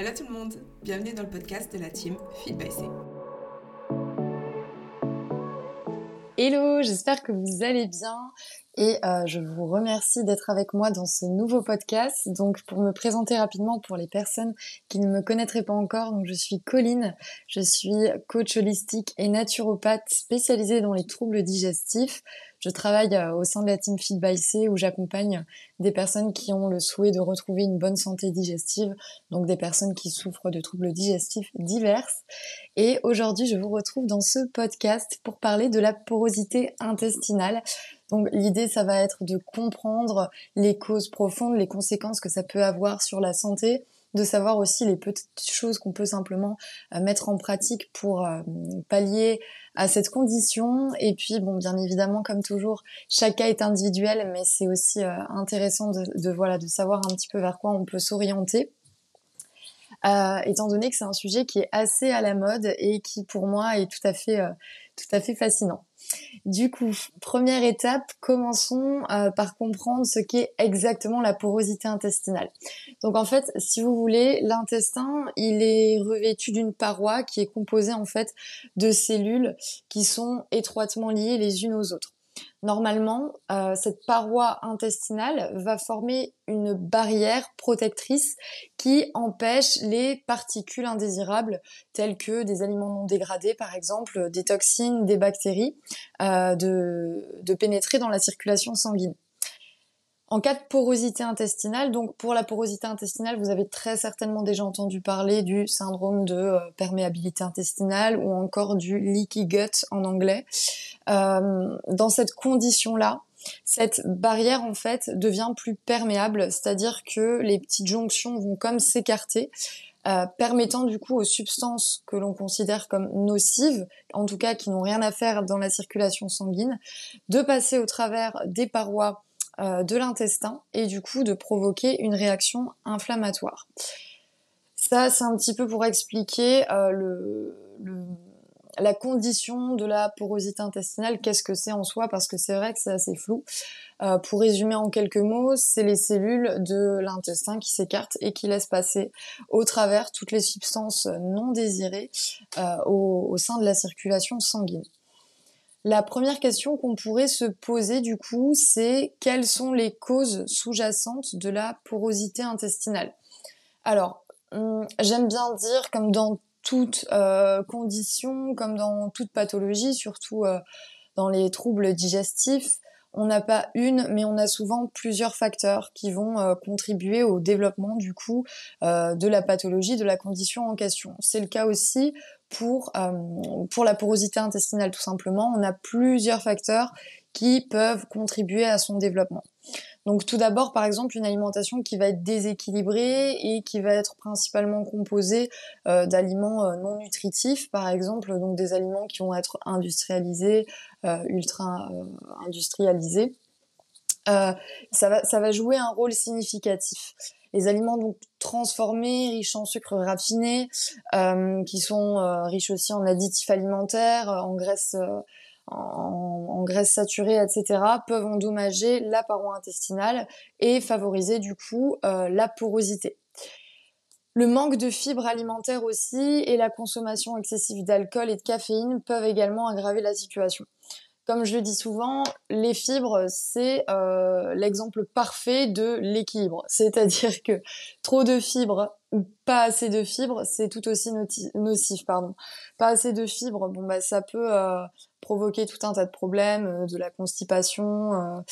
Hello tout le monde, bienvenue dans le podcast de la team Feed by C. Hello, j'espère que vous allez bien et euh, je vous remercie d'être avec moi dans ce nouveau podcast. Donc pour me présenter rapidement pour les personnes qui ne me connaîtraient pas encore, donc je suis Colline, je suis coach holistique et naturopathe spécialisée dans les troubles digestifs. Je travaille euh, au sein de la team Feed by C où j'accompagne des personnes qui ont le souhait de retrouver une bonne santé digestive, donc des personnes qui souffrent de troubles digestifs divers. Et aujourd'hui, je vous retrouve dans ce podcast pour parler de la porosité intestinale. Donc l'idée, ça va être de comprendre les causes profondes, les conséquences que ça peut avoir sur la santé, de savoir aussi les petites choses qu'on peut simplement euh, mettre en pratique pour euh, pallier à cette condition. Et puis, bon, bien évidemment, comme toujours, chaque cas est individuel, mais c'est aussi euh, intéressant de, de, voilà, de savoir un petit peu vers quoi on peut s'orienter. Étant donné que c'est un sujet qui est assez à la mode et qui pour moi est tout à fait, tout à fait fascinant. Du coup, première étape, commençons euh, par comprendre ce qu'est exactement la porosité intestinale. Donc en fait, si vous voulez, l'intestin, il est revêtu d'une paroi qui est composée en fait de cellules qui sont étroitement liées les unes aux autres. Normalement, euh, cette paroi intestinale va former une barrière protectrice qui empêche les particules indésirables telles que des aliments non dégradés, par exemple, des toxines, des bactéries, euh, de pénétrer dans la circulation sanguine. En cas de porosité intestinale, donc pour la porosité intestinale, vous avez très certainement déjà entendu parler du syndrome de euh, perméabilité intestinale ou encore du leaky gut en anglais. Euh, dans cette condition-là, cette barrière en fait devient plus perméable, c'est-à-dire que les petites jonctions vont comme s'écarter. Euh, permettant du coup aux substances que l'on considère comme nocives, en tout cas qui n'ont rien à faire dans la circulation sanguine, de passer au travers des parois de l'intestin et du coup de provoquer une réaction inflammatoire. Ça, c'est un petit peu pour expliquer euh, le, la condition de la porosité intestinale, qu'est-ce que c'est en soi, parce que c'est vrai que c'est assez flou. Euh, pour résumer en quelques mots, c'est les cellules de l'intestin qui s'écartent et qui laissent passer au travers toutes les substances non désirées au sein de la circulation sanguine. La première question qu'on pourrait se poser du coup, c'est quelles sont les causes sous-jacentes de la porosité intestinale? Alors, hum, j'aime bien dire, comme dans toute euh, condition, comme dans toute pathologie, surtout euh, dans les troubles digestifs, on n'a pas une, mais on a souvent plusieurs facteurs qui vont euh, contribuer au développement du coup de la pathologie, de la condition en question. C'est le cas aussi pour, euh, pour la porosité intestinale tout simplement. On a plusieurs facteurs qui peuvent contribuer à son développement. Donc tout d'abord, par exemple, une alimentation qui va être déséquilibrée et qui va être principalement composée euh, d'aliments euh, non nutritifs, par exemple, donc des aliments qui vont être industrialisés, ultra industrialisés. ça, va, ça va jouer un rôle significatif les aliments donc transformés, riches en sucre raffiné, euh, qui sont euh, riches aussi en additifs alimentaires, euh, en graisses en, graisse saturée, etc., peuvent endommager la paroi intestinale et favoriser du coup la porosité. Le manque de fibres alimentaires aussi et la consommation excessive d'alcool et de caféine peuvent également aggraver la situation. Comme je le dis souvent, les fibres, c'est euh, l'exemple parfait de l'équilibre. C'est-à-dire que trop de fibres ou pas assez de fibres, c'est tout aussi nocif. Pardon. Pas assez de fibres, bon bah ça peut euh, provoquer tout un tas de problèmes, euh, de la constipation,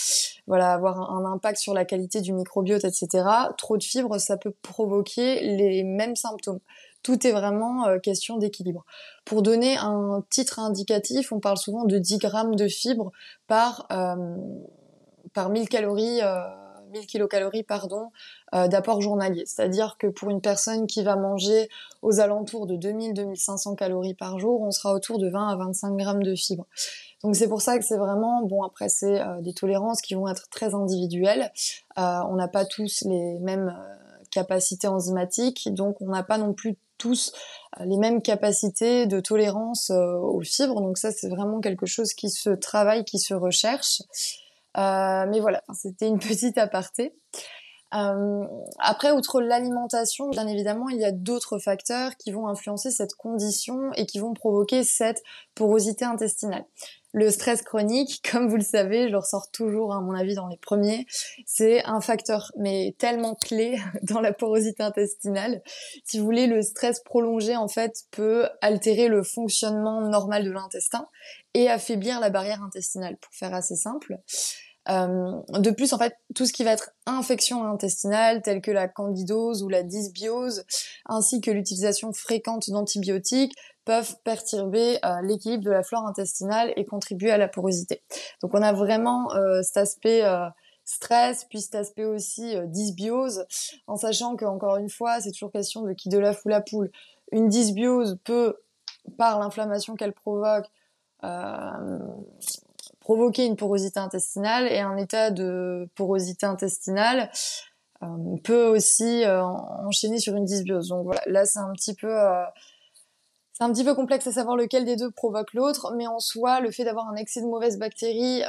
voilà, avoir un, impact sur la qualité du microbiote, etc. Trop de fibres, ça peut provoquer les mêmes symptômes. Tout est vraiment euh, question d'équilibre. Pour donner un titre indicatif, on parle souvent de 10 grammes de fibres par, euh, par 1000 calories. 1000 euh, kilocalories pardon d'apport journalier. C'est-à-dire que pour une personne qui va manger aux alentours de 2000-2500 calories par jour, on sera autour de 20 à 25 grammes de fibres. Donc c'est pour ça que c'est vraiment bon. Après c'est des tolérances qui vont être très individuelles. on n'a pas tous les mêmes capacités enzymatiques, donc on n'a pas non plus tous euh, les mêmes capacités de tolérance euh, aux fibres. Donc ça, c'est vraiment quelque chose qui se travaille, qui se recherche. Euh, mais voilà, c'était une petite aparté. Après, outre l'alimentation, bien évidemment, il y a d'autres facteurs qui vont influencer cette condition et qui vont provoquer cette porosité intestinale. Le stress chronique, comme vous le savez, je le ressors toujours à mon avis dans les premiers, c'est un facteur mais tellement clé dans la porosité intestinale. Si vous voulez, le stress prolongé en fait peut altérer le fonctionnement normal de l'intestin et affaiblir la barrière intestinale, pour faire assez simple. Euh, de plus, en fait, tout ce qui va être infection intestinale, telle que la candidose ou la dysbiose, ainsi que l'utilisation fréquente d'antibiotiques, peuvent perturber euh, l'équilibre de la flore intestinale et contribuer à la porosité. Donc on a vraiment euh, cet aspect stress, puis cet aspect aussi dysbiose, en sachant que encore une fois, c'est toujours question de qui de la ou la poule. Une dysbiose peut, par l'inflammation qu'elle provoque, provoquer une porosité intestinale et un état de porosité intestinale euh, peut aussi euh, enchaîner sur une dysbiose. Donc voilà, là c'est un petit peu euh, c'est un petit peu complexe à savoir lequel des deux provoque l'autre, mais en soi, le fait d'avoir un excès de mauvaises bactéries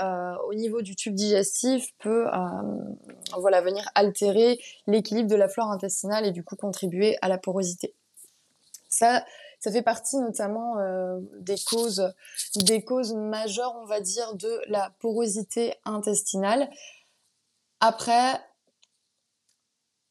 au niveau du tube digestif peut voilà, venir altérer l'équilibre de la flore intestinale et du coup contribuer à la porosité. Ça fait partie notamment euh, des causes, des causes majeures, on va dire, de la porosité intestinale. Après,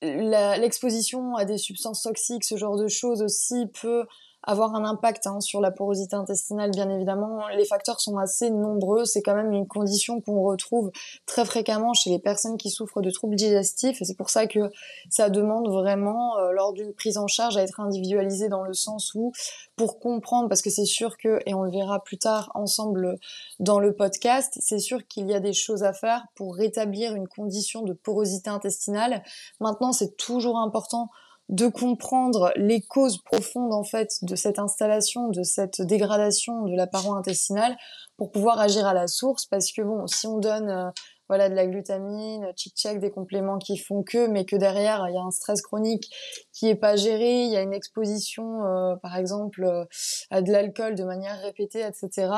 l'exposition à des substances toxiques, ce genre de choses aussi peut avoir un impact hein, sur la porosité intestinale, bien évidemment. Les facteurs sont assez nombreux. C'est quand même une condition qu'on retrouve très fréquemment chez les personnes qui souffrent de troubles digestifs. Et c'est pour ça que ça demande vraiment, euh, lors d'une prise en charge, à être individualisé dans le sens où, pour comprendre, parce que c'est sûr que, et on le verra plus tard ensemble dans le podcast, c'est sûr qu'il y a des choses à faire pour rétablir une condition de porosité intestinale. Maintenant, c'est toujours important de comprendre les causes profondes en fait de cette installation, de cette dégradation de la paroi intestinale pour pouvoir agir à la source. Parce que bon, si on donne euh, voilà de la glutamine, tchic des compléments qui font que mais que derrière il y a un stress chronique qui est pas géré, il y a une exposition euh, par exemple euh, à de l'alcool de manière répétée, etc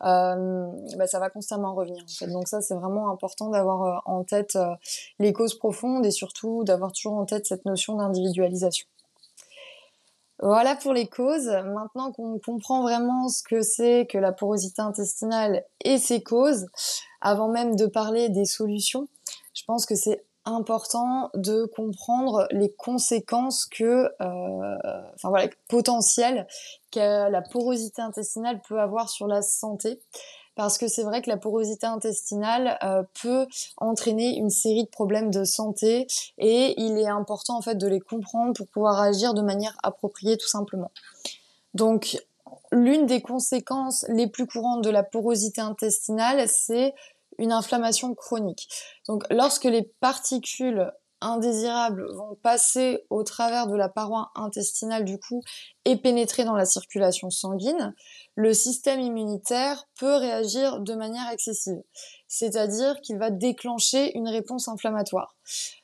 bah, ça va constamment revenir. Donc ça, c'est vraiment important d'avoir euh, en tête euh, les causes profondes et surtout d'avoir toujours en tête cette notion d'individualisation. Voilà pour les causes. Maintenant qu'on comprend vraiment ce que c'est que la porosité intestinale et ses causes, avant même de parler des solutions, je pense que c'est important de comprendre les conséquences que, euh, enfin voilà, potentielles que la porosité intestinale peut avoir sur la santé. Parce que c'est vrai que la porosité intestinale euh, peut entraîner une série de problèmes de santé et il est important en fait de les comprendre pour pouvoir agir de manière appropriée tout simplement. Donc l'une des conséquences les plus courantes de la porosité intestinale, c'est une inflammation chronique. Donc lorsque les particules indésirables vont passer au travers de la paroi intestinale du coup et pénétrer dans la circulation sanguine, le système immunitaire peut réagir de manière excessive, c'est-à-dire qu'il va déclencher une réponse inflammatoire.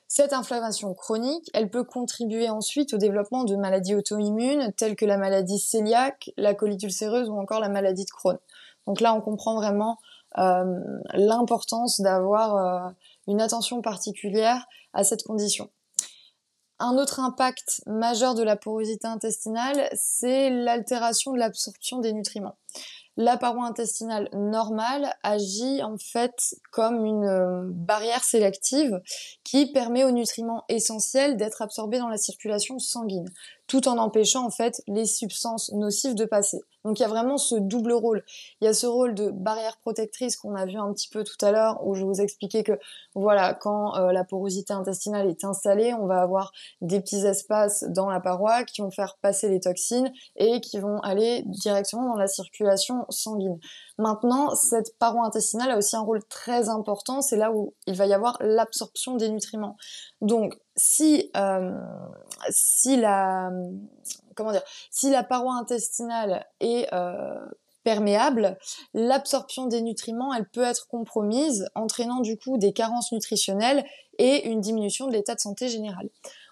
Cette inflammation chronique, elle peut contribuer ensuite au développement de maladies auto-immunes telles que la maladie cœliaque, la colite ulcéreuse ou encore la maladie de Crohn. Donc là, on comprend vraiment euh, l'importance d'avoir euh, une attention particulière à cette condition. Un autre impact majeur de la porosité intestinale, c'est l'altération de l'absorption des nutriments. La paroi intestinale normale agit en fait comme une euh, barrière sélective qui permet aux nutriments essentiels d'être absorbés dans la circulation sanguine, tout en empêchant en fait les substances nocives de passer. Donc il y a vraiment ce double rôle. Il y a ce rôle de barrière protectrice qu'on a vu un petit peu tout à l'heure, où je vous expliquais que voilà, quand euh, la porosité intestinale est installée, on va avoir des petits espaces dans la paroi qui vont faire passer les toxines et qui vont aller directement dans la circulation sanguine. Maintenant, cette paroi intestinale a aussi un rôle très important, c'est là où il va y avoir l'absorption des nutriments. Donc si euh, si la comment dire, si la paroi intestinale est euh, perméable, l'absorption des nutriments, elle peut être compromise, entraînant du coup des carences nutritionnelles et une diminution de l'état de santé général.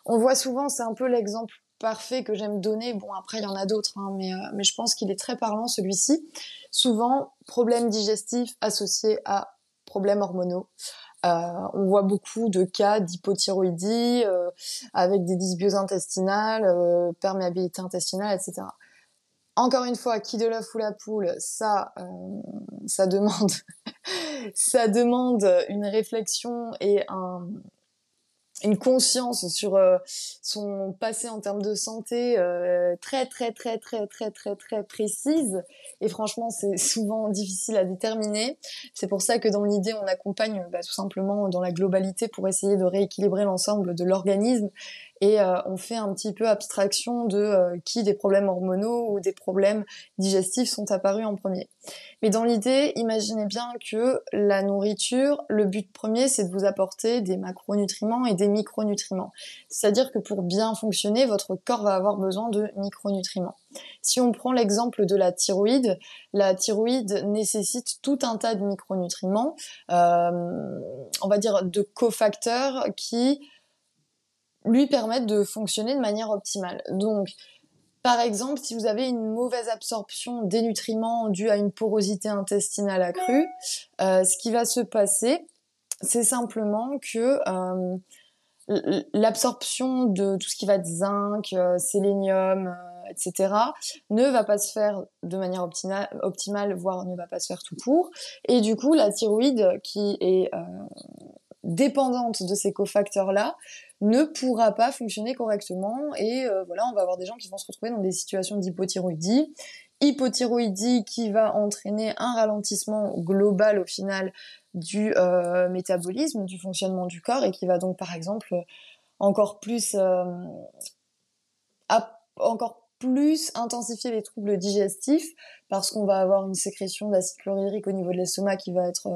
On voit souvent, c'est un peu l'exemple parfait que j'aime donner. Bon, après, il y en a d'autres, hein, mais, euh, mais je pense qu'il est très parlant, celui-ci. Souvent, problèmes digestifs associés à problèmes hormonaux, on voit beaucoup de cas d'hypothyroïdie avec des dysbioses intestinales, perméabilité intestinale, etc. Encore une fois, qui de l'œuf ou la poule, ça demande, ça demande une réflexion et un, une conscience sur euh, son passé en termes de santé euh, très très très très très très très précise. Et franchement c'est souvent difficile à déterminer. C'est pour ça que dans l'idée on accompagne bah, tout simplement dans la globalité pour essayer de rééquilibrer l'ensemble de l'organisme et euh, on fait un petit peu abstraction de euh, qui des problèmes hormonaux ou des problèmes digestifs sont apparus en premier. Mais dans l'idée, imaginez bien que la nourriture, le but premier, c'est de vous apporter des macronutriments et des micronutriments. C'est-à-dire que pour bien fonctionner, votre corps va avoir besoin de micronutriments. Si on prend l'exemple de la thyroïde, la thyroïde nécessite tout un tas de micronutriments, euh, on va dire de cofacteurs qui lui permettre de fonctionner de manière optimale. Donc, par exemple, si vous avez une mauvaise absorption des nutriments due à une porosité intestinale accrue, euh, ce qui va se passer, c'est simplement que euh, l'absorption de tout ce qui va être zinc, euh, sélénium, etc., ne va pas se faire de manière optimale, voire ne va pas se faire tout court. Et du coup, la thyroïde, qui est dépendante de ces cofacteurs-là, ne pourra pas fonctionner correctement. Et euh, voilà, on va avoir des gens qui vont se retrouver dans des situations d'hypothyroïdie, hypothyroïdie qui va entraîner un ralentissement global au final du euh, métabolisme, du fonctionnement du corps et qui va donc par exemple encore plus euh, encore plus intensifier les troubles digestifs parce qu'on va avoir une sécrétion d'acide chlorhydrique au niveau de l'estomac qui va être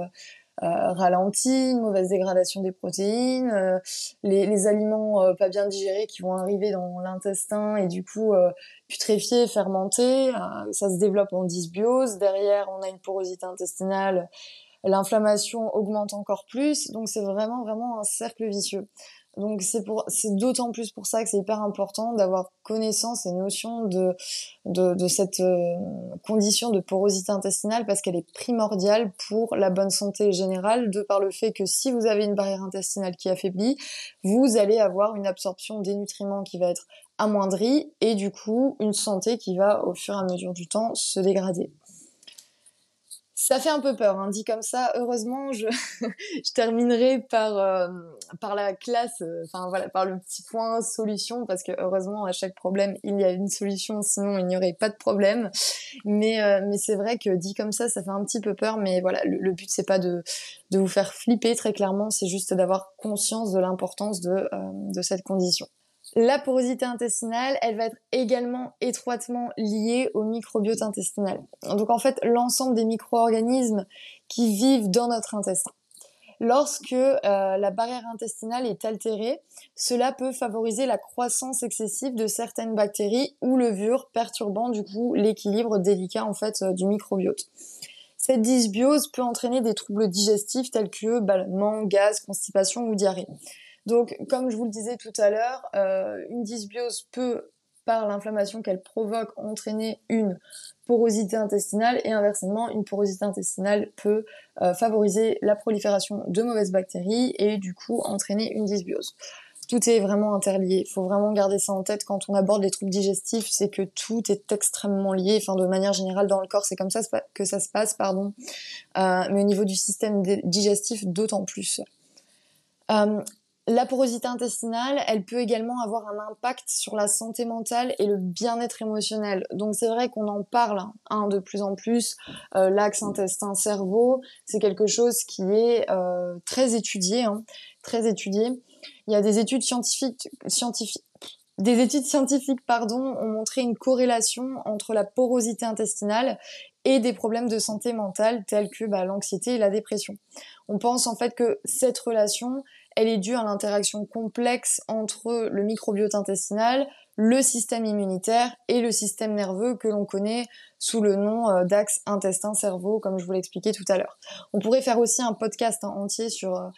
euh, ralenti, une mauvaise dégradation des protéines, euh, les, aliments euh, pas bien digérés qui vont arriver dans l'intestin et du coup putréfier, fermenter, ça se développe en dysbiose. Derrière, on a une porosité intestinale, l'inflammation augmente encore plus, donc c'est vraiment vraiment un cercle vicieux. Donc c'est pour, c'est d'autant plus pour ça que c'est hyper important d'avoir connaissance et notion de de, cette euh, condition de porosité intestinale parce qu'elle est primordiale pour la bonne santé générale de par le fait que si vous avez une barrière intestinale qui affaiblit, vous allez avoir une absorption des nutriments qui va être amoindrie et du coup une santé qui va au fur et à mesure du temps se dégrader. Ça fait un peu peur, hein, dit comme ça. Heureusement, je, je terminerai par euh, par la classe, euh, enfin voilà, par le petit point solution, parce que heureusement à chaque problème il y a une solution, sinon il n'y aurait pas de problème. Mais euh, mais c'est vrai que dit comme ça, ça fait un petit peu peur. Mais voilà, le, le but c'est pas de de vous faire flipper très clairement, c'est juste d'avoir conscience de l'importance de de cette condition. La porosité intestinale, elle va être également étroitement liée au microbiote intestinal. Donc en fait, l'ensemble des micro-organismes qui vivent dans notre intestin. Lorsque euh, la barrière intestinale est altérée, cela peut favoriser la croissance excessive de certaines bactéries ou levures, perturbant du coup l'équilibre délicat en fait euh, du microbiote. Cette dysbiose peut entraîner des troubles digestifs tels que ballonnement, gaz, constipation ou diarrhée. Donc, comme je vous le disais tout à l'heure, euh, une dysbiose peut, par l'inflammation qu'elle provoque, entraîner une porosité intestinale et inversement, une porosité intestinale peut euh, favoriser la prolifération de mauvaises bactéries et du coup entraîner une dysbiose. Tout est vraiment interlié. Il faut vraiment garder ça en tête quand on aborde les troubles digestifs, c'est que tout est extrêmement lié. Enfin, de manière générale, dans le corps, c'est comme ça que ça se passe, pardon. Euh, mais au niveau du système digestif, d'autant plus. La porosité intestinale, elle peut également avoir un impact sur la santé mentale et le bien-être émotionnel. Donc c'est vrai qu'on en parle hein, de plus en plus. Euh, l'axe intestin-cerveau, c'est quelque chose qui est euh, très étudié, hein, très étudié. Il y a des études scientifiques, scientifiques, des études scientifiques, pardon, ont montré une corrélation entre la porosité intestinale et des problèmes de santé mentale tels que bah, l'anxiété et la dépression. On pense en fait que cette relation, elle est due à l'interaction complexe entre le microbiote intestinal, le système immunitaire et le système nerveux que l'on connaît sous le nom euh, d'axe intestin-cerveau, comme je vous l'expliquais tout à l'heure. On pourrait faire aussi un podcast entier sur euh,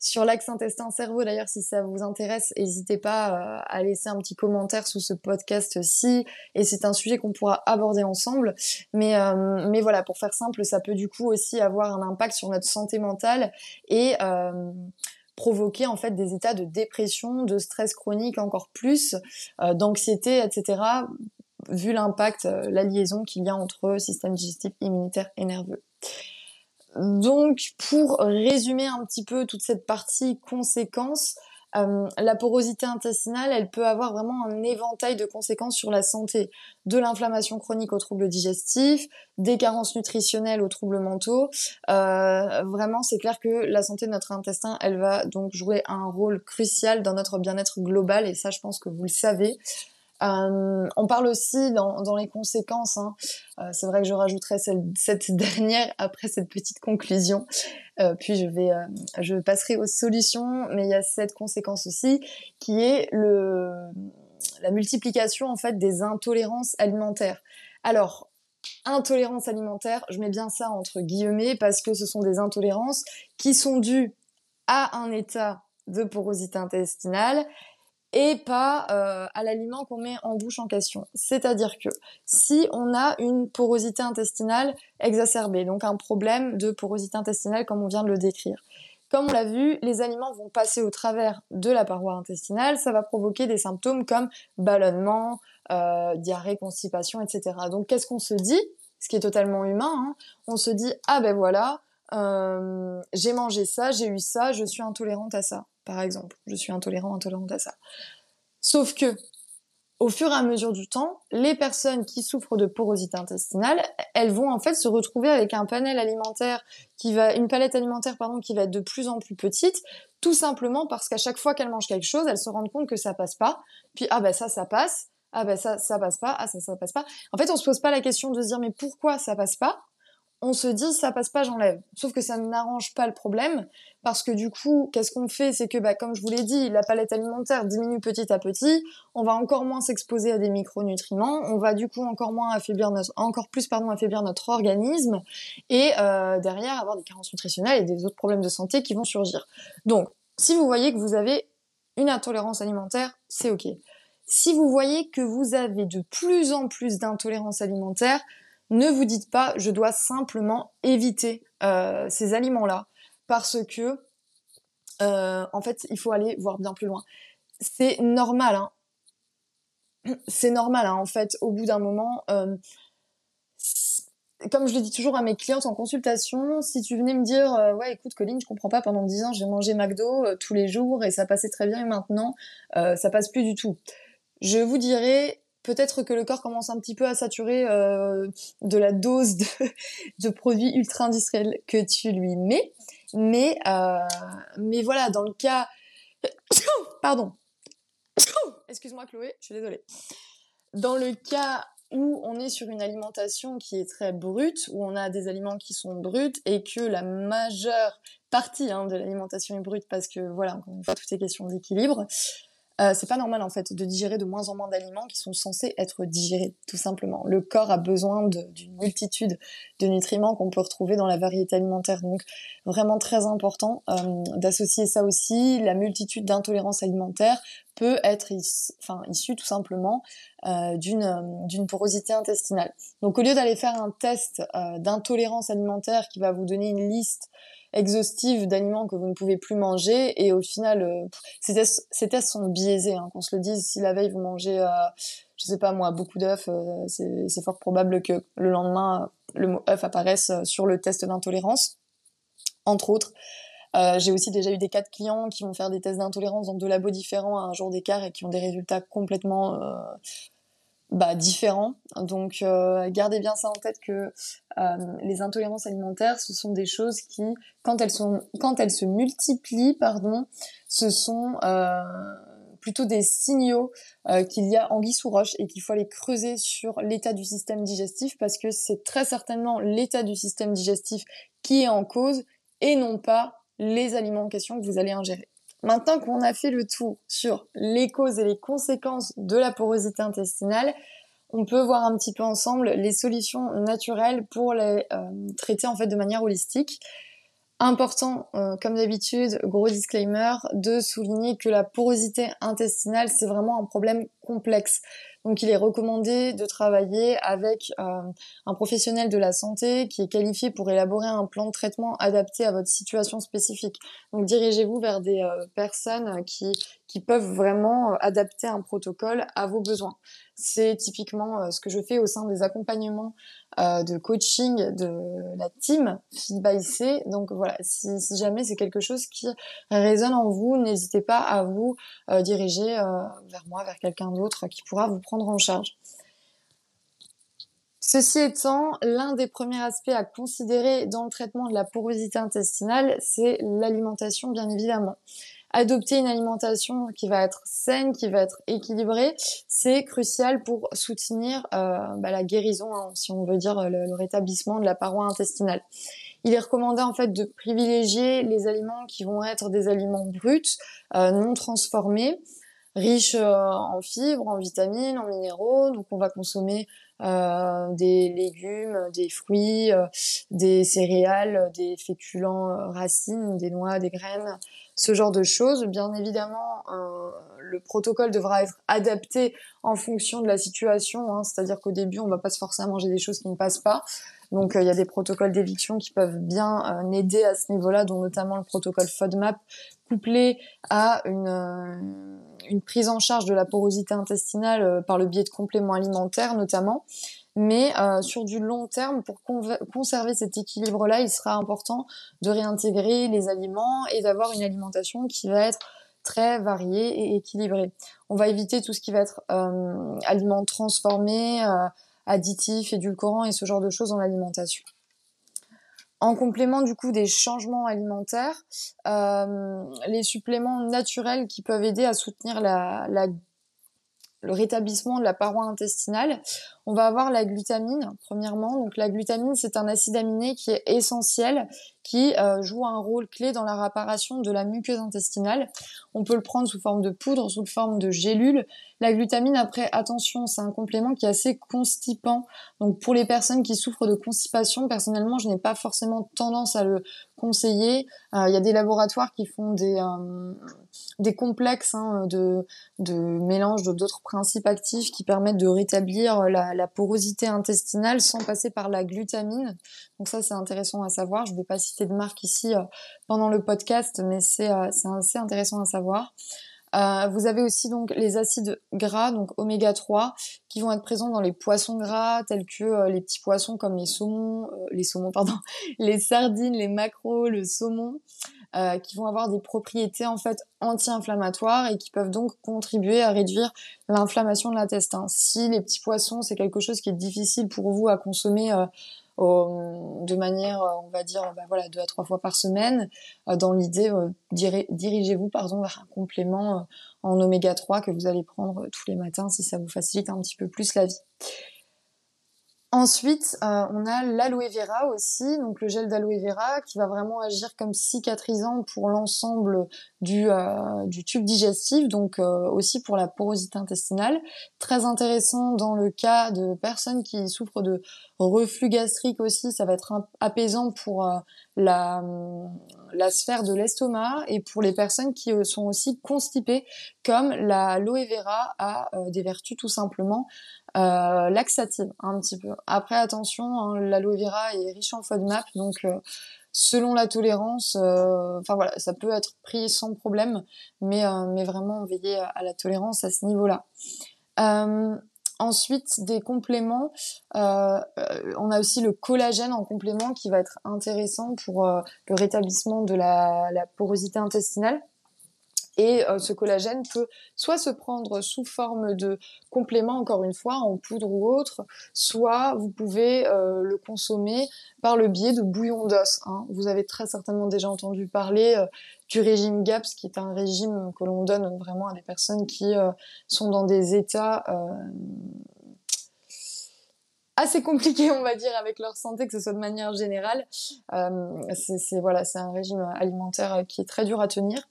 sur l'axe intestin-cerveau. D'ailleurs, si ça vous intéresse, n'hésitez pas euh, à laisser un petit commentaire sous ce podcast-ci. Et c'est un sujet qu'on pourra aborder ensemble. Mais mais voilà, pour faire simple, ça peut du coup aussi avoir un impact sur notre santé mentale et provoquer en fait des états de dépression, de stress chronique encore plus, euh, d'anxiété, etc. Vu l'impact, euh, la liaison qu'il y a entre système digestif, immunitaire et nerveux. Donc, pour résumer un petit peu toute cette partie conséquences, euh, la porosité intestinale, elle peut avoir vraiment un éventail de conséquences sur la santé, de l'inflammation chronique aux troubles digestifs, des carences nutritionnelles aux troubles mentaux. Euh, vraiment, c'est clair que la santé de notre intestin, elle va donc jouer un rôle crucial dans notre bien-être global, et ça, je pense que vous le savez. Euh, on parle aussi dans, les conséquences, hein, euh, c'est vrai que je rajouterai cette, dernière après cette petite conclusion, euh, puis je vais, je passerai aux solutions, mais il y a cette conséquence aussi qui est la multiplication en fait des intolérances alimentaires. Alors, intolérance alimentaire, je mets bien ça entre guillemets parce que ce sont des intolérances qui sont dues à un état de porosité intestinale et pas euh, à l'aliment qu'on met en bouche en question. C'est-à-dire que si on a une porosité intestinale exacerbée, donc un problème de porosité intestinale comme on vient de le décrire, comme on l'a vu, les aliments vont passer au travers de la paroi intestinale, ça va provoquer des symptômes comme ballonnement, euh, diarrhée, constipation, etc. Donc qu'est-ce qu'on se dit? Ce qui est totalement humain, hein on se dit ah ben voilà, euh, j'ai mangé ça, j'ai eu ça, je suis intolérante à ça par exemple. Je suis intolérant, intolérante à ça. Sauf que, au fur et à mesure du temps, les personnes qui souffrent de porosité intestinale, elles vont en fait se retrouver avec un panel alimentaire qui va, une palette alimentaire pardon, qui va être de plus en plus petite, tout simplement parce qu'à chaque fois qu'elles mangent quelque chose, elles se rendent compte que ça passe pas. Puis ah ben ça, ça passe. Ah ben ça, ça passe pas. Ah ça, ça passe pas. En fait, on se pose pas la question de se dire mais pourquoi ça passe pas? On se dit ça passe pas, j'enlève. Sauf que ça n'arrange pas le problème parce que du coup, qu'est-ce qu'on fait? C'est que, bah, comme je vous l'ai dit, la palette alimentaire diminue petit à petit. On va encore moins s'exposer à des micronutriments. On va du coup encore moins affaiblir notre, encore plus pardon, affaiblir notre organisme et euh, derrière avoir des carences nutritionnelles et des autres problèmes de santé qui vont surgir. Donc, si vous voyez que vous avez une intolérance alimentaire, c'est ok. Si vous voyez que vous avez de plus en plus d'intolérance alimentaire, ne vous dites pas je dois simplement éviter euh, ces aliments-là parce que euh, en fait il faut aller voir bien plus loin. C'est normal, hein. c'est normal hein, en fait au bout d'un moment. Euh, comme je le dis toujours à mes clientes en consultation, si tu venais me dire ouais écoute Colline je comprends pas pendant 10 ans j'ai mangé McDo tous les jours et ça passait très bien et maintenant ça passe plus du tout. Je vous dirais peut-être que le corps commence un petit peu à saturer euh, de la dose de, produits ultra industriels que tu lui mets. Mais, euh, mais voilà, dans le cas... Pardon. Excuse-moi Chloé, je suis désolée. Dans le cas où on est sur une alimentation qui est très brute, où on a des aliments qui sont bruts et que la majeure partie hein, de l'alimentation est brute parce que voilà, encore une fois, tout est question d'équilibre. Euh, c'est pas normal en fait de digérer de moins en moins d'aliments qui sont censés être digérés, tout simplement. Le corps a besoin d'une multitude de nutriments qu'on peut retrouver dans la variété alimentaire, donc vraiment très important euh, d'associer ça aussi. La multitude d'intolérances alimentaires peut être issue tout simplement euh, d'une porosité intestinale. Donc au lieu d'aller faire un test d'intolérance alimentaire qui va vous donner une liste exhaustive d'aliments que vous ne pouvez plus manger et au final euh, ces, tests, sont biaisés hein, qu'on se le dise. Si la veille vous mangez euh, je sais pas moi beaucoup d'œufs euh, c'est fort probable que le lendemain le mot œuf apparaisse sur le test d'intolérance. Entre autres j'ai aussi déjà eu des cas de clients qui vont faire des tests d'intolérance dans deux labos différents à un jour d'écart et qui ont des résultats complètement bah, différents. Donc euh, gardez bien ça en tête que euh, les intolérances alimentaires, ce sont des choses qui, quand elles sont, quand elles se multiplient, pardon, ce sont euh, plutôt des signaux qu'il y a anguille sous roche et qu'il faut aller creuser sur l'état du système digestif parce que c'est très certainement l'état du système digestif qui est en cause et non pas les aliments en question que vous allez ingérer. Maintenant qu'on a fait le tour sur les causes et les conséquences de la porosité intestinale, on peut voir un petit peu ensemble les solutions naturelles pour les euh, traiter en fait de manière holistique. Important, euh, comme d'habitude, gros disclaimer, de souligner que la porosité intestinale, c'est vraiment un problème complexe. Donc il est recommandé de travailler avec euh, un professionnel de la santé qui est qualifié pour élaborer un plan de traitement adapté à votre situation spécifique. Donc dirigez-vous vers des euh, personnes qui, qui peuvent vraiment adapter un protocole à vos besoins. C'est typiquement ce que je fais au sein des accompagnements euh, de coaching de la team Feed by C. Donc voilà, si, jamais c'est quelque chose qui résonne en vous, n'hésitez pas à vous euh, diriger euh, vers moi, vers quelqu'un d'autre qui pourra vous prendre en charge. Ceci étant, l'un des premiers aspects à considérer dans le traitement de la porosité intestinale, c'est l'alimentation bien évidemment adopter une alimentation qui va être saine, qui va être équilibrée, c'est crucial pour soutenir euh, bah, la guérison, hein, si on veut dire le, rétablissement de la paroi intestinale. Il est recommandé en fait de privilégier les aliments qui vont être des aliments bruts, euh, non transformés, riches euh, en fibres, en vitamines, en minéraux. Donc on va consommer des légumes, des fruits, des céréales, des féculents racines, des noix, des graines, ce genre de choses. Bien évidemment, euh, le protocole devra être adapté en fonction de la situation, hein. c'est-à-dire qu'au début, on va pas se forcer à manger des choses qui ne passent pas. Donc, euh, il y a des protocoles d'éviction qui peuvent bien euh, aider à ce niveau-là, dont notamment le protocole FODMAP, couplé à une, une prise en charge de la porosité intestinale par le biais de compléments alimentaires, notamment. Mais euh, sur du long terme, pour conserver cet équilibre-là, il sera important de réintégrer les aliments et d'avoir une alimentation qui va être très variée et équilibrée. On va éviter tout ce qui va être euh, aliments transformés, euh, additifs, édulcorants et ce genre de choses dans l'alimentation. En complément du coup des changements alimentaires, euh, les suppléments naturels qui peuvent aider à soutenir la, la le rétablissement de la paroi intestinale. On va avoir la glutamine, premièrement. La glutamine, c'est un acide aminé qui est essentiel, qui euh, joue un rôle clé dans la réparation de la muqueuse intestinale. On peut le prendre sous forme de poudre, sous forme de gélule. La glutamine, après, attention, c'est un complément qui est assez constipant. Donc pour les personnes qui souffrent de constipation, personnellement, je n'ai pas forcément tendance à le conseiller. Euh, il y a des laboratoires qui font des, euh, complexes hein, de, de mélange d'autres principes actifs qui permettent de rétablir la, la, porosité intestinale sans passer par la glutamine. Donc ça, c'est intéressant à savoir. Je ne vais pas citer de marque ici euh, pendant le podcast, mais c'est assez intéressant à savoir. Euh, vous avez aussi donc les acides gras, donc oméga 3, qui vont être présents dans les poissons gras, tels que euh, les petits poissons comme les saumons, euh, les saumons pardon, les sardines, les maquereaux, le saumon, qui vont avoir des propriétés en fait anti-inflammatoires et qui peuvent donc contribuer à réduire l'inflammation de l'intestin. Si les petits poissons c'est quelque chose qui est difficile pour vous à consommer de manière, euh, on va dire, bah voilà, deux à trois fois par semaine. Euh, dans l'idée, euh, dirigez-vous pardon vers un complément en oméga 3 que vous allez prendre tous les matins si ça vous facilite un petit peu plus la vie. Ensuite, euh, on a l'aloe vera aussi, donc le gel d'aloe vera qui va vraiment agir comme cicatrisant pour l'ensemble du, euh, du tube digestif, donc euh, aussi pour la porosité intestinale. Très intéressant dans le cas de personnes qui souffrent de reflux gastrique aussi, ça va être apaisant pour la, la sphère de l'estomac et pour les personnes qui sont aussi constipées, comme l'aloe vera a des vertus tout simplement euh, laxative un petit peu. Après attention, hein, l'aloe vera est riche en FODMAP, donc euh, selon la tolérance, euh, enfin voilà, ça peut être pris sans problème, mais mais vraiment veiller à, la tolérance à ce niveau-là. Ensuite, des compléments, on a aussi le collagène en complément qui va être intéressant pour le rétablissement de la, la porosité intestinale. Et euh, ce collagène peut soit se prendre sous forme de complément, encore une fois, en poudre ou autre, soit vous pouvez euh, le consommer par le biais de bouillon d'os. Hein. Vous avez très certainement déjà entendu parler euh, du régime GAPS, qui est un régime que l'on donne vraiment à des personnes qui sont dans des états assez compliqué, on va dire, avec leur santé, que ce soit de manière générale. C'est voilà, c'est un régime alimentaire qui est très dur à tenir,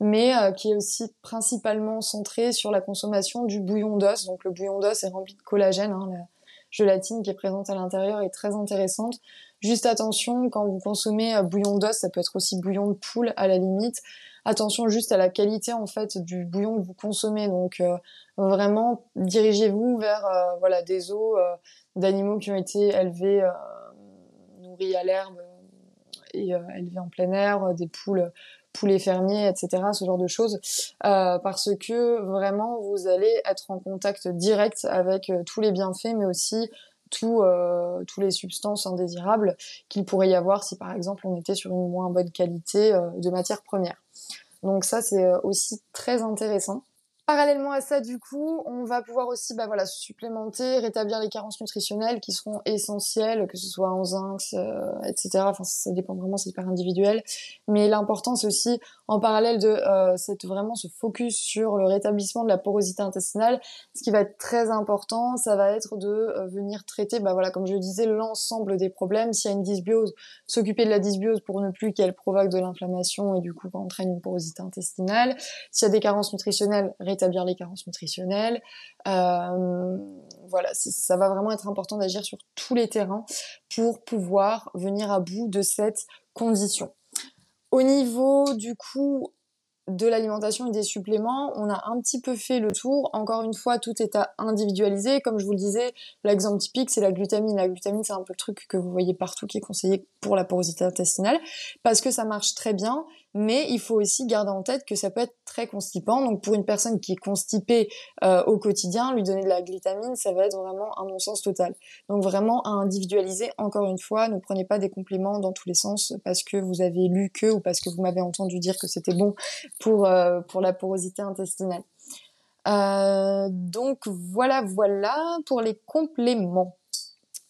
mais euh, qui est aussi principalement centré sur la consommation du bouillon d'os. Donc le bouillon d'os est rempli de collagène. Hein, la gélatine qui est présente à l'intérieur est très intéressante. Juste attention, quand vous consommez euh, bouillon d'os, ça peut être aussi bouillon de poule à la limite. Attention juste à la qualité en fait du bouillon que vous consommez. Donc euh, vraiment dirigez-vous vers voilà des os d'animaux qui ont été élevés, nourris à l'herbe et élevés en plein air, des poules poulets fermiers, etc., ce genre de choses, parce que vraiment vous allez être en contact direct avec tous les bienfaits, mais aussi tout, euh, tous les substances indésirables qu'il pourrait y avoir si par exemple on était sur une moins bonne qualité euh, de matière première. Donc ça c'est euh, aussi très intéressant. Parallèlement à ça, du coup, on va pouvoir aussi bah, voilà, supplémenter, rétablir les carences nutritionnelles qui seront essentielles, que ce soit en zinc, euh, etc. Enfin, ça dépend vraiment, c'est hyper individuel. Mais l'important, c'est aussi, en parallèle de euh, cette, vraiment ce focus sur le rétablissement de la porosité intestinale, ce qui va être très important, ça va être de euh, venir traiter, bah, voilà, comme je le disais, l'ensemble des problèmes. S'il y a une dysbiose, s'occuper de la dysbiose pour ne plus qu'elle provoque de l'inflammation et du coup entraîne une porosité intestinale. S'il y a des carences nutritionnelles, les carences nutritionnelles. Euh, voilà, ça va vraiment être important d'agir sur tous les terrains pour pouvoir venir à bout de cette condition. Au niveau du coup de l'alimentation et des suppléments, on a un petit peu fait le tour. Encore une fois, tout est à individualiser. Comme je vous le disais, l'exemple typique, c'est la glutamine. La glutamine, c'est un peu le truc que vous voyez partout qui est conseillé pour la porosité intestinale parce que ça marche très bien mais il faut aussi garder en tête que ça peut être très constipant. Donc pour une personne qui est constipée euh, au quotidien, lui donner de la glutamine, ça va être vraiment un non-sens total. Donc vraiment à individualiser, encore une fois, ne prenez pas des compléments dans tous les sens parce que vous avez lu que ou parce que vous m'avez entendu dire que c'était bon pour, euh, pour la porosité intestinale. Euh, donc voilà, voilà pour les compléments.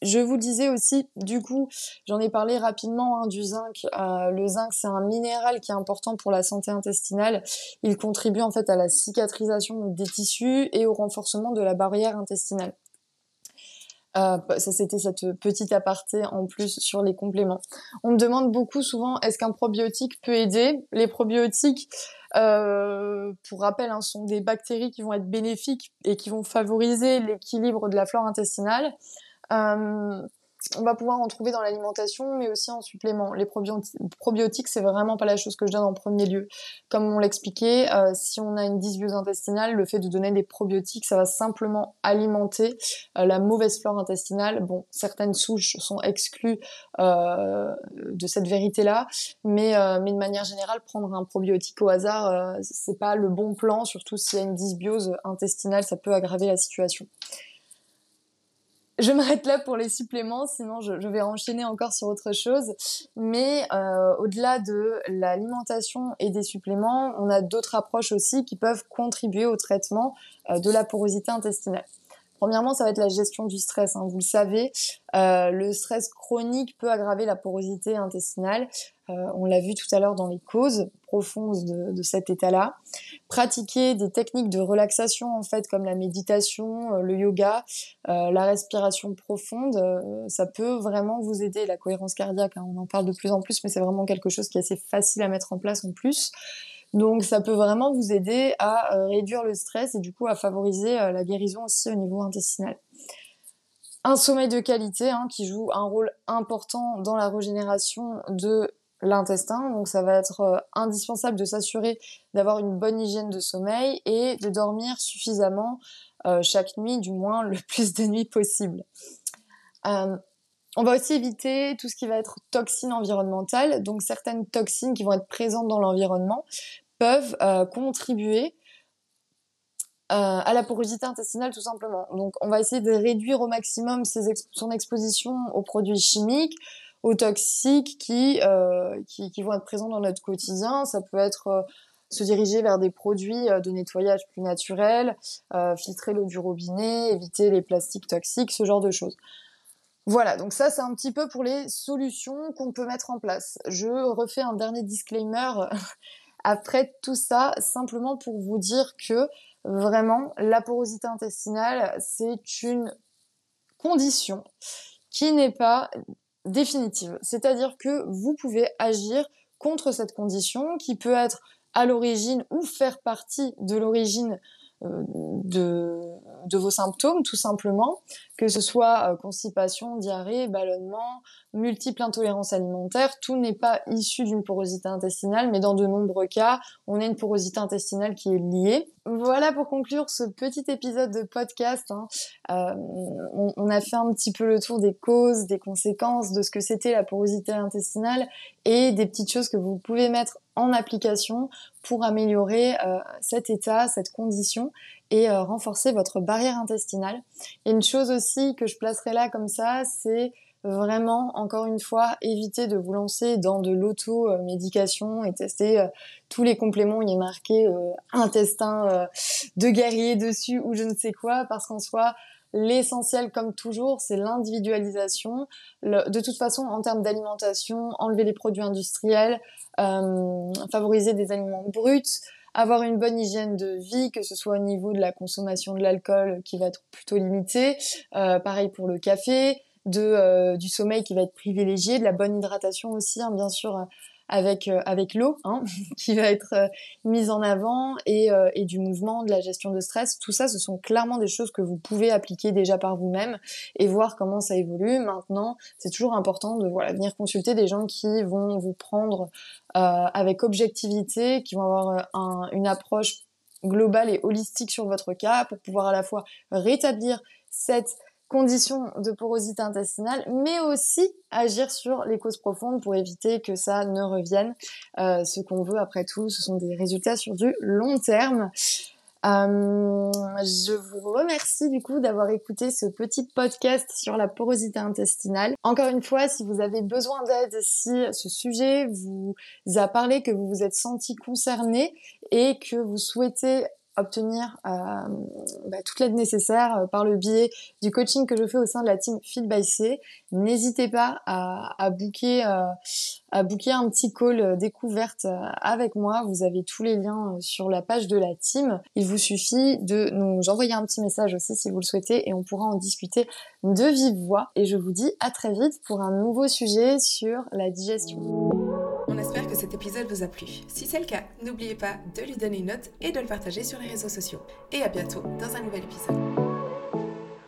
Je vous disais aussi, du coup, j'en ai parlé rapidement hein, du zinc. Euh, le zinc, c'est un minéral qui est important pour la santé intestinale. Il contribue en fait à la cicatrisation des tissus et au renforcement de la barrière intestinale. Ça c'était cette petite aparté en plus sur les compléments. On me demande beaucoup souvent est-ce qu'un probiotique peut aider? Les probiotiques, euh, pour rappel, hein, sont des bactéries qui vont être bénéfiques et qui vont favoriser l'équilibre de la flore intestinale. Euh, on va pouvoir en trouver dans l'alimentation, mais aussi en supplément. Les probiotiques, c'est vraiment pas la chose que je donne en premier lieu. Comme on l'expliquait, euh, si on a une dysbiose intestinale, le fait de donner des probiotiques, ça va simplement alimenter euh, la mauvaise flore intestinale. Bon, certaines souches sont exclues euh, de cette vérité-là, mais, mais de manière générale, prendre un probiotique au hasard, c'est pas le bon plan, surtout s'il y a une dysbiose intestinale, ça peut aggraver la situation. Je m'arrête là pour les suppléments, sinon je, vais enchaîner encore sur autre chose. Mais euh, au-delà de l'alimentation et des suppléments, on a d'autres approches aussi qui peuvent contribuer au traitement euh, de la porosité intestinale. Premièrement, ça va être la gestion du stress. Hein. Vous le savez, euh, le stress chronique peut aggraver la porosité intestinale. Euh, on l'a vu tout à l'heure dans les causes profondes de, cet état-là. Pratiquer des techniques de relaxation, en fait, comme la méditation, euh, le yoga, la respiration profonde, ça peut vraiment vous aider. La cohérence cardiaque, hein, on en parle de plus en plus, mais c'est vraiment quelque chose qui est assez facile à mettre en place en plus. Donc ça peut vraiment vous aider à euh, réduire le stress et du coup à favoriser euh, la guérison aussi au niveau intestinal. Un sommeil de qualité hein, qui joue un rôle important dans la régénération de l'intestin. Donc ça va être euh, indispensable de s'assurer d'avoir une bonne hygiène de sommeil et de dormir suffisamment chaque nuit, du moins le plus de nuits possible. On va aussi éviter tout ce qui va être toxines environnementales. Donc certaines toxines qui vont être présentes dans l'environnement peuvent euh, contribuer euh, à la porosité intestinale tout simplement. Donc on va essayer de réduire au maximum son exposition aux produits chimiques, aux toxiques euh, qui, vont être présents dans notre quotidien. Ça peut être se diriger vers des produits de nettoyage plus naturels, filtrer l'eau du robinet, éviter les plastiques toxiques, ce genre de choses. Voilà, donc ça c'est un petit peu pour les solutions qu'on peut mettre en place. Je refais un dernier disclaimer après tout ça, simplement pour vous dire que vraiment la porosité intestinale, c'est une condition qui n'est pas définitive. C'est-à-dire que vous pouvez agir contre cette condition qui peut être à l'origine ou faire partie de l'origine euh, de, de, vos symptômes, tout simplement, que ce soit euh, constipation, diarrhée, ballonnement, multiples intolérances alimentaires, tout n'est pas issu d'une porosité intestinale, mais dans de nombreux cas, on a une porosité intestinale qui est liée. Voilà pour conclure ce petit épisode de podcast. Hein. Euh, on, on, a fait un petit peu le tour des causes, des conséquences, de ce que c'était la porosité intestinale et des petites choses que vous pouvez mettre en application pour améliorer euh, cet état, cette condition et euh, renforcer votre barrière intestinale. Et une chose aussi que je placerai là comme ça, c'est vraiment, encore une fois, éviter de vous lancer dans de l'auto-médication et tester euh, tous les compléments. Il est marqué intestin de guerrier dessus ou je ne sais quoi, parce qu'en soi, l'essentiel, comme toujours, c'est l'individualisation. de toute façon, en termes d'alimentation, enlever les produits industriels, favoriser des aliments bruts, avoir une bonne hygiène de vie, que ce soit au niveau de la consommation de l'alcool qui va être plutôt limitée, pareil pour le café, de euh, du sommeil qui va être privilégié, de la bonne hydratation aussi, hein, bien sûr, euh, avec euh, avec l'eau hein, qui va être mise en avant et, et du mouvement, de la gestion de stress. Tout ça, ce sont clairement des choses que vous pouvez appliquer déjà par vous-même et voir comment ça évolue. Maintenant, c'est toujours important de voilà venir consulter des gens qui vont vous prendre avec objectivité, qui vont avoir une approche globale et holistique sur votre cas pour pouvoir à la fois rétablir cette conditions de porosité intestinale, mais aussi agir sur les causes profondes pour éviter que ça ne revienne. Euh, ce qu'on veut, après tout, ce sont des résultats sur du long terme. Euh, je vous remercie du coup d'avoir écouté ce petit podcast sur la porosité intestinale. Encore une fois, si vous avez besoin d'aide, si ce sujet vous a parlé, que vous vous êtes senti concerné et que vous souhaitez obtenir euh, bah, toute l'aide nécessaire euh, par le biais du coaching que je fais au sein de la team Feed by C. N'hésitez pas à, à booker euh, un petit call découverte avec moi. Vous avez tous les liens sur la page de la team. Il vous suffit de nous envoyer un petit message aussi si vous le souhaitez et on pourra en discuter de vive voix. Et je vous dis à très vite pour un nouveau sujet sur la digestion. Cet épisode vous a plu. Si c'est le cas, n'oubliez pas de lui donner une note et de le partager sur les réseaux sociaux. Et à bientôt dans un nouvel épisode.